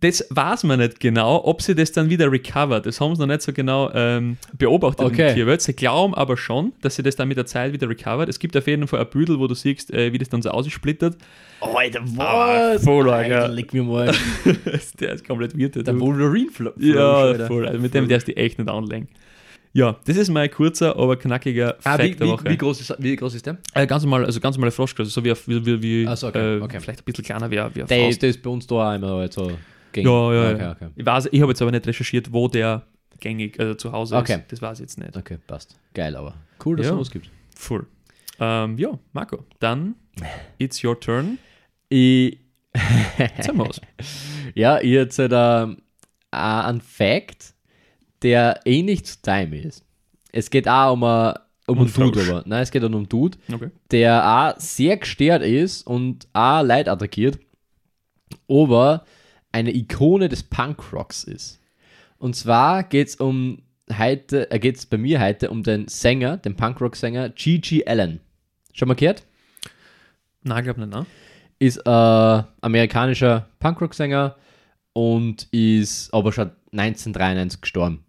Das weiß man nicht genau, ob sie das dann wieder recovert. Das haben sie noch nicht so genau ähm, beobachtet Okay. in Tierwelt. Sie glauben aber schon, dass sie das dann mit der Zeit wieder recovert. Es gibt auf jeden Fall ein Büdel, wo du siehst, äh, wie das dann so aussplittert. Alter, was? voll arg, Alter, leck mir mal. der ist komplett weird. Der Der Dude. Wolverine Flo ja, voll. Also mit dem darfst du dich echt nicht anlegen. Ja, das ist mein kurzer, aber knackiger Ah, Fact wie, der wie, Woche. wie, groß ist, wie groß ist der? äh, ganz normal, also ganz normale Froschgröße, so wie, auf- wie, wie, wie Ach so, okay, äh, okay. vielleicht ein bisschen kleiner wie, wie eine Der, Faust. der ist bei uns da auch immer halt so gängig. Ja, ja, okay, ja. Okay, Ich weiß, ich habe jetzt aber nicht recherchiert, wo der gängig also zu Hause Okay. ist. Das weiß ich jetzt nicht. okay, passt. Geil, aber cool, dass es Ja. sowas gibt. Full. Ähm, ja, Marco, dann it's your turn. Ich, Sag mal was. ja, ich jetzt halt, ähm, einen Fact, der ähnlich zu deinem ist. Es geht auch um, ein- um einen Dude, aber. Nein, es geht um einen Dude, Okay. der auch sehr gestört ist und auch Leid attackiert, aber eine Ikone des Punkrocks ist. Und zwar geht es um heute, äh, geht's bei mir heute um den Sänger, den Punkrock-Sänger Gigi Allen. Schon mal gehört? Nein, glaub nicht, ne? Ist äh, amerikanischer Punkrock-Sänger und ist aber schon 1993 gestorben.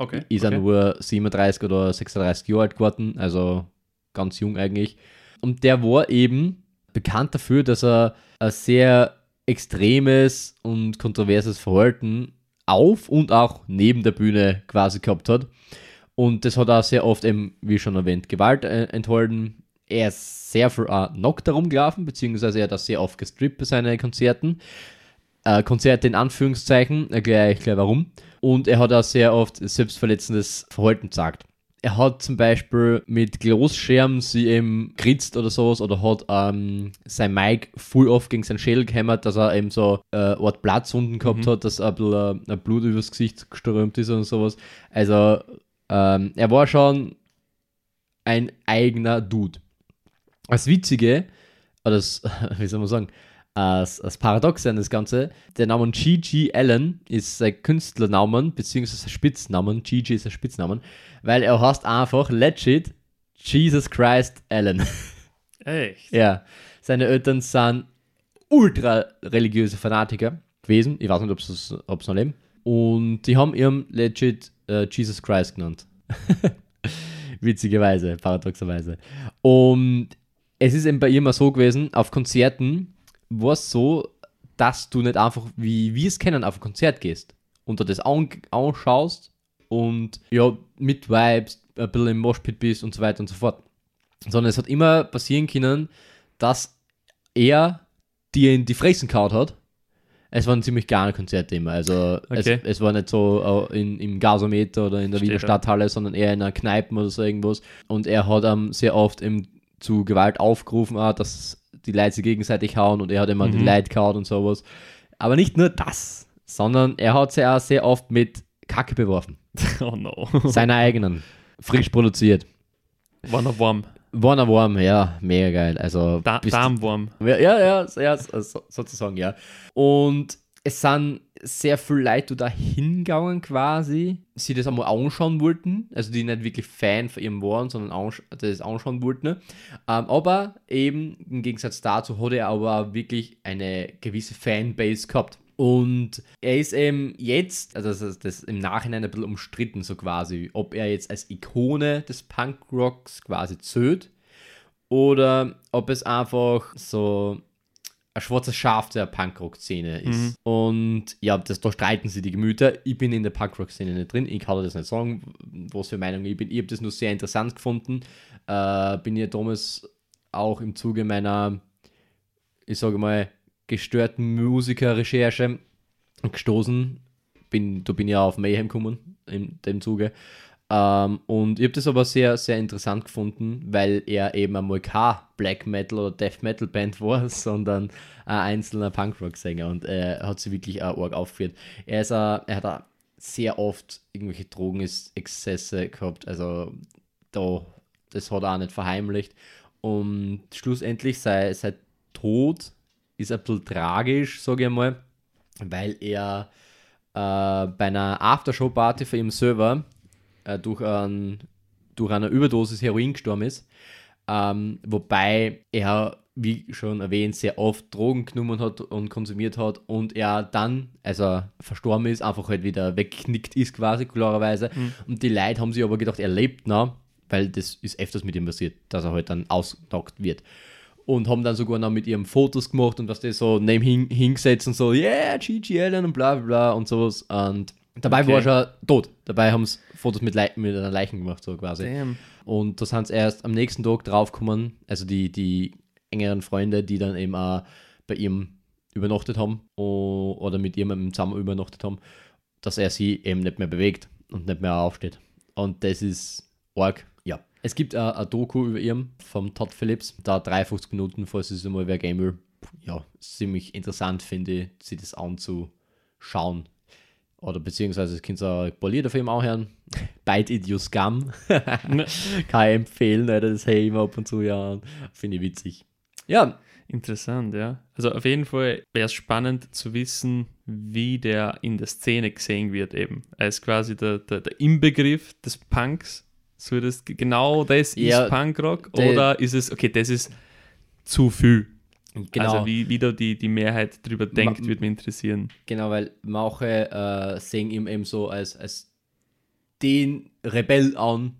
Okay. Ist okay. er nur 37 oder 36 Jahre alt geworden, also ganz jung eigentlich. Und der war eben bekannt dafür, dass er ein sehr extremes und kontroverses Verhalten auf und auch neben der Bühne quasi gehabt hat. Und das hat auch sehr oft eben, wie schon erwähnt, Gewalt äh, enthalten. Er ist sehr viel äh, nackt herumgelaufen, beziehungsweise er hat auch sehr oft gestrippt bei seinen Konzerten. Äh, Konzerte in Anführungszeichen, erkläre ich gleich warum. Und er hat auch sehr oft selbstverletzendes Verhalten gezeigt. Er hat zum Beispiel mit Glosscherben sie eben geritzt oder sowas oder hat ähm, sein Mic voll oft gegen seinen Schädel gehämmert, dass er eben so äh, Art Blattsunden gehabt hat, dass ein bisschen äh, ein Blut übers Gesicht geströmt ist und sowas. Also ähm, er war schon ein eigener Dude. Das Witzige, oder das, wie soll man sagen, das, das Paradoxe an das Ganze, der Name Gigi Allen ist sein Künstlernamen, beziehungsweise sein Spitznamen. Gigi ist ein Spitznamen, weil er heißt einfach legit Jesus Christ Allen. Echt? ja, seine Eltern sind ultra religiöse Fanatiker gewesen. Ich weiß nicht, ob sie ob sie noch leben. Und die haben ihren legit äh, Jesus Christ genannt. Witzigerweise, paradoxerweise. Und es ist eben bei ihr mal so gewesen, auf Konzerten war es so, dass du nicht einfach, wie wir es kennen, auf ein Konzert gehst und dir das an, anschaust und ja, mit Vibes, ein bisschen im Moshpit bist und so weiter und so fort. Sondern es hat immer passieren können, dass er dir in die Fressen kaut hat. Es waren ziemlich kleine Konzerte immer. Also Okay. es, es war nicht so äh, in, im Gasometer oder in der Verstehe. Wiener Stadthalle, sondern eher in einer Kneipe oder so irgendwas. Und er hat ähm, sehr oft eben zu Gewalt aufgerufen, auch, dass die Leute sich gegenseitig hauen und er hat immer die Mhm. Leute gehauen und sowas. Aber nicht nur das, sondern er hat sich auch sehr oft mit Kacke beworfen. Oh no. Seine eigenen. Frisch produziert. War noch warm. Warner Warm, ja, mega geil. Also, Da Darmwarm. Ja, ja, ja, ja so, sozusagen, ja. Und es sind sehr viele Leute da hingegangen quasi, sie das einmal anschauen wollten, also die nicht wirklich Fan von ihm waren, sondern ansch das anschauen wollten. Ähm, aber eben im Gegensatz dazu hat er aber wirklich eine gewisse Fanbase gehabt. Und er ist eben jetzt, also das ist das im Nachhinein ein bisschen umstritten, so quasi, ob er jetzt als Ikone des Punkrocks quasi zählt oder ob es einfach so ein schwarzes Schaf der Punkrock-Szene ist. Und ja, das, da streiten sie die Gemüter. Ich bin in der Punkrock-Szene nicht drin. Ich kann das nicht sagen, was für Meinung ich bin. Ich habe das nur sehr interessant gefunden. Äh, bin ja damals auch im Zuge meiner, ich sage mal, gestörten Musiker-Recherche gestoßen. Bin, da bin ich ja auf Mayhem gekommen in dem Zuge. Ähm, und ich habe das aber sehr, sehr interessant gefunden, weil er eben einmal kein Black Metal oder Death Metal Band war, sondern ein einzelner Punkrock-Sänger und er hat sie wirklich auch arg aufgeführt. Er, ist a, er hat auch sehr oft irgendwelche Drogenexzesse gehabt, also da, das hat er auch nicht verheimlicht. Und schlussendlich sei, sein Tod ist ein bisschen tragisch, sage ich mal, weil er äh, bei einer Aftershow-Party für ihn selber äh, durch, ein, durch eine Überdosis Heroin gestorben ist. Ähm, wobei er, wie schon erwähnt, sehr oft Drogen genommen hat und konsumiert hat und er dann, als er verstorben ist, einfach halt wieder weggeknickt ist quasi, klarerweise. Und die Leute haben sich aber gedacht, er lebt noch, weil das ist öfters mit ihm passiert, dass er halt dann ausgenockt wird. Und haben dann sogar noch mit ihrem Fotos gemacht und was das so neben hin, hingesetzt und so, yeah, Gigi Allen und bla bla bla und sowas. Und dabei Okay. war er schon tot. Dabei haben sie Fotos mit, Lei mit einer Leichen gemacht, so quasi. Damn. Und da sind sie erst am nächsten Tag draufgekommen, also die, die engeren Freunde, die dann eben auch bei ihm übernachtet haben oder mit ihm zusammen übernachtet haben, dass er sie eben nicht mehr bewegt und nicht mehr aufsteht. Und das ist arg. Ja. Es gibt ein, ein Doku über ihn vom Todd Phillips, da 53 Minuten, falls es einmal wer gehen will. Ja, ziemlich interessant finde ich, sich das anzuschauen. Oder beziehungsweise das ihr auch poliert auf ihm auch hören. Bite It You Scum. Kann ich empfehlen, Alter, das hey immer ab und zu ja. Finde ich witzig. Ja, Interessant, ja. Also auf jeden Fall wäre es spannend zu wissen, wie der in der Szene gesehen wird eben. Er ist quasi der, der, der Inbegriff des Punks. So das, genau das Ja, ist Punkrock der- oder ist es, okay, das ist zu viel. Genau. Also wie, wie da die, die Mehrheit drüber denkt, Ma- würde mich interessieren. Genau, weil manche äh, sehen ihn eben so als, als den Rebell an,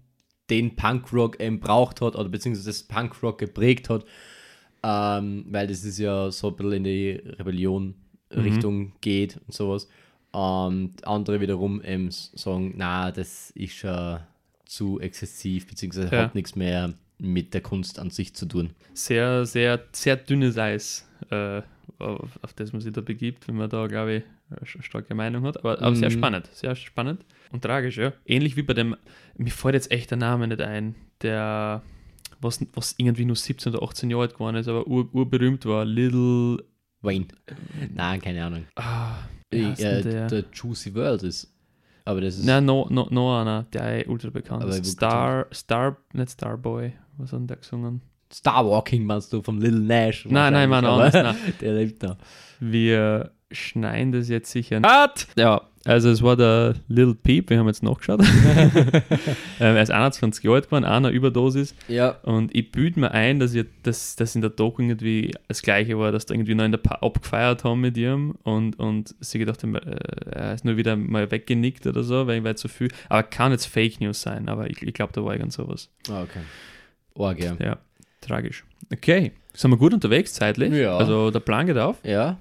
den Punkrock eben braucht hat oder beziehungsweise das Punkrock geprägt hat, ähm, weil das ist ja so ein bisschen in die Rebellion-Richtung geht und sowas. Und andere wiederum eben sagen, na, das ist schon zu exzessiv, beziehungsweise Ja. hat nichts mehr mit der Kunst an sich zu tun. Sehr, sehr, sehr dünnes Eis, äh, auf, auf das man sich da begibt, wenn man da, glaube ich, eine starke Meinung hat. Aber, aber sehr Mhm. spannend, sehr spannend und tragisch, ja. Ähnlich wie bei dem, mir fällt jetzt echt der Name nicht ein, der, was, was irgendwie nur 17 oder 18 Jahre alt geworden ist, aber ur, urberühmt war, Little, Wayne. Nein, keine Ahnung. ah, heißt Äh, denn der? der Juicy World ist. Aber das ist. Nein, noch no, no einer, der eh ultra bekannt Aber ist. ich Star, Star, nicht Starboy, was hat der gesungen? Starwalking meinst du vom Little Nash? Nein, nein, man wahrscheinlich, anders. Nein. Der lebt noch. Wir schneiden das jetzt sicher. Cut! Ja, also es war der Little Peep, wir haben jetzt nachgeschaut. ähm, er ist 21 Jahre alt geworden, einer Überdosis. Ja. Und ich büte mir ein, dass, ich, dass das in der Doku irgendwie das Gleiche war, dass da irgendwie noch in der Pub gefeiert haben mit ihm und, und sie gedacht haben, äh, er ist nur wieder mal weggenickt oder so, weil, weil zu viel. Aber kann jetzt Fake News sein, aber ich, ich glaube, da war irgend sowas. Ah, okay. Org, ja. Ja, tragisch. Okay, sind wir gut unterwegs zeitlich? Ja. Also der Plan geht auf. Ja,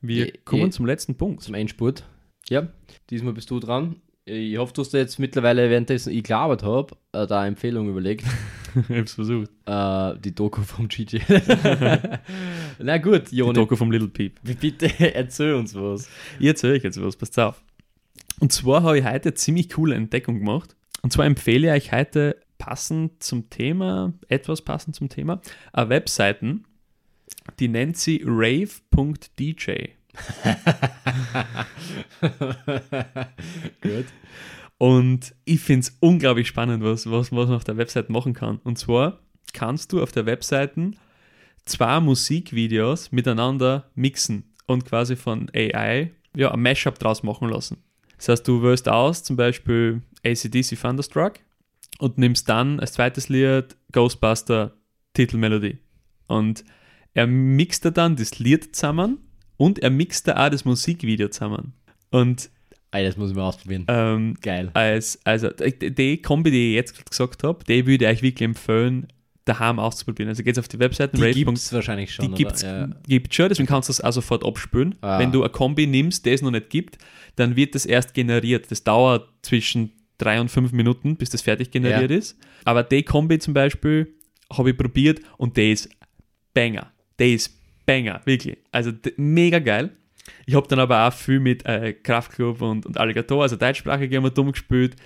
Wir kommen je- zum letzten Punkt. zum Endspurt. Ja, diesmal bist du dran. Ich hoffe, du hast dir jetzt mittlerweile, währenddessen ich gearbeitet habe, äh, da eine Empfehlung überlegt. ich hab's versucht. Äh, die Doku vom GG. Na gut, Die Joni, Doku vom Little Peep. bitte erzähl uns was. Ich erzähle euch jetzt was, passt auf. Und zwar habe ich heute eine ziemlich coole Entdeckung gemacht. Und zwar empfehle ich euch heute passend zum Thema, etwas passend zum Thema, eine Webseiten, die nennt sie rave.dj. Gut. Und ich finde es unglaublich spannend, was, was, was man auf der Website machen kann. Und zwar kannst du auf der Webseite zwei Musikvideos miteinander mixen und quasi von AI ja, ein Mashup draus machen lassen. Das heißt, du wählst aus zum Beispiel ACDC Thunderstruck und nimmst dann als zweites Lied Ghostbuster Titelmelodie. Und er mixt da dann das Lied zusammen und er mixt da auch das Musikvideo zusammen. Und Ey, das muss ich mal ausprobieren. ähm, Geil. als, also die, Kombi, die ich jetzt gerade gesagt habe, die würde ich euch wirklich empfehlen, daheim auszuprobieren. Also geht auf die Webseite Die gibt es wahrscheinlich schon. Die oder? Ja. gibt schon, deswegen kannst du das auch sofort abspülen. Ah. Wenn du eine Kombi nimmst, die es noch nicht gibt, dann wird das erst generiert. Das dauert zwischen drei und fünf Minuten, bis das fertig generiert Ja. ist. Aber die Kombi zum Beispiel habe ich probiert und die ist Banger. Die ist Banger, wirklich. Also mega geil. Ich habe dann aber auch viel mit äh, Kraftclub und, und Alligator, also deutschsprachig immer dumm gespielt.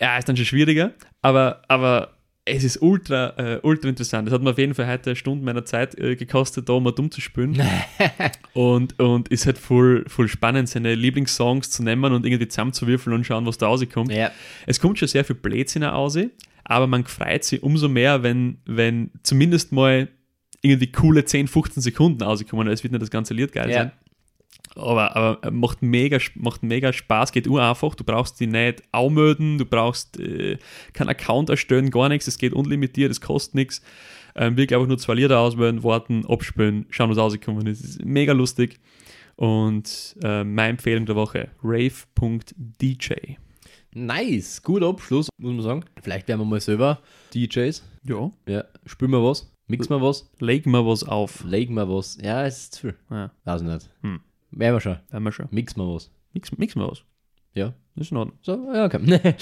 Ja, ist dann schon schwieriger, aber, aber es ist ultra, äh, ultra interessant. Das hat mir auf jeden Fall heute eine Stunde meiner Zeit äh, gekostet, da mal dumm zu spielen. und, und ist halt voll, voll spannend, seine Lieblingssongs zu nehmen und irgendwie zusammenzuwürfeln und schauen, was da rauskommt. ja. Es kommt schon sehr viel Blödsinn raus, aber man freut sich umso mehr, wenn, wenn zumindest mal irgendwie coole 10, 15 Sekunden rauskommen. Es wird nicht das ganze Lied geil Ja. sein. Aber, aber macht, mega, macht mega Spaß, geht einfach. Du brauchst die nicht anmelden, du brauchst äh, keinen Account erstellen, gar nichts. Es geht unlimitiert, es kostet nichts. Ähm, wirklich einfach nur zwei Lieder auswählen, warten, abspielen, schauen, was rausgekommen ist. Es ist mega lustig. Und äh, meine Empfehlung der Woche: rave.dj. Nice. Guter Abschluss, muss man sagen. Vielleicht werden wir mal selber DJs. Ja. Ja. Spielen wir was? Mixen wir was? Legen wir was auf. Legen wir was? Ja, es ist zu viel. Ja, Weiß ich nicht. Hm. Werden wir schon. haben wir schon. Mixen wir was. Mix, mixen wir was. Ja. Ist in Ordnung. So, ja, okay.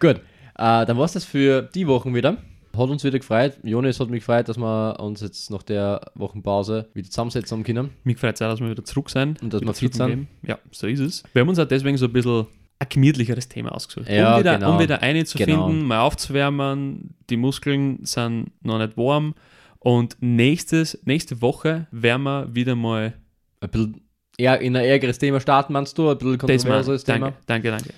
Gut. Äh, dann war es das für die Wochen wieder. Hat uns wieder gefreut. Jonas hat mich gefreut, dass wir uns jetzt nach der Wochenpause wieder zusammensetzen haben können. Mich freut es auch, dass wir wieder zurück sind. Und dass wir fit sind. Game. Ja, so ist es. Wir haben uns auch deswegen so ein bisschen ein gemütlicheres Thema ausgesucht. Ja, um, wieder, genau. um wieder eine zu Genau. finden, mal aufzuwärmen. Die Muskeln sind noch nicht warm. Und nächstes, nächste Woche werden wir wieder mal Ein bisschen eher in ein ärgeres Thema starten, meinst du? Ein bisschen kontroverseres Thema? Danke, danke, danke.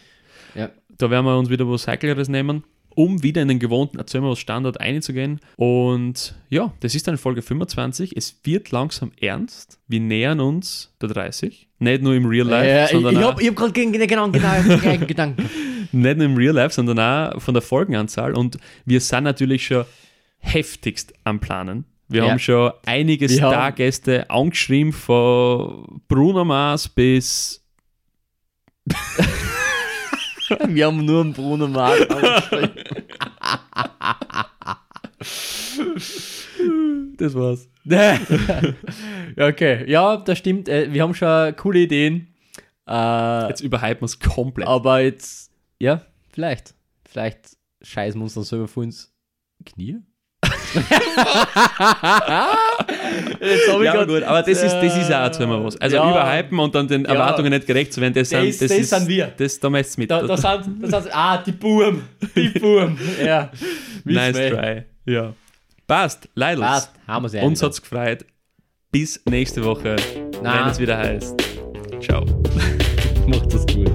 Ja. Da werden wir uns wieder was Cycleres nehmen, um wieder in den gewohnten Erzähl mal was Standard einzugehen. Und ja, das ist dann Folge 25. Es wird langsam ernst. Wir nähern uns der 30. Nicht nur im Real Life, ich sondern ich auch, habe ich hab gerade genau, genau, genau Gedanken. nicht nur im Real Life, sondern auch von der Folgenanzahl. Und wir sind natürlich schon heftigst am Planen. Wir Ja. haben schon einige Wir Stargäste angeschrieben, von Bruno Mars bis Wir haben nur einen Bruno Mars angeschrieben. das war's. Okay, ja, das stimmt. Äh, Wir haben schon coole Ideen. Äh, Jetzt überhypen wir es komplett. aber jetzt, ja, vielleicht. Vielleicht scheißen wir uns dann selber vor uns Knie. Jetzt hab ja, grad- gut, aber das ist, das ist auch erzähl mal was. Also Ja. überhypen und dann den Ja. Erwartungen nicht gerecht zu werden, das, Das- sind, das sind wir. Das, da du mit. Da, da sind, da sind, ah, die Buben, die Buben, ja. nice try. Ja. Passt, Leidels. Passt, haben wir es Uns hat's gefreut. Bis nächste Woche, Na. wenn es wieder heißt. Ciao. Macht das gut.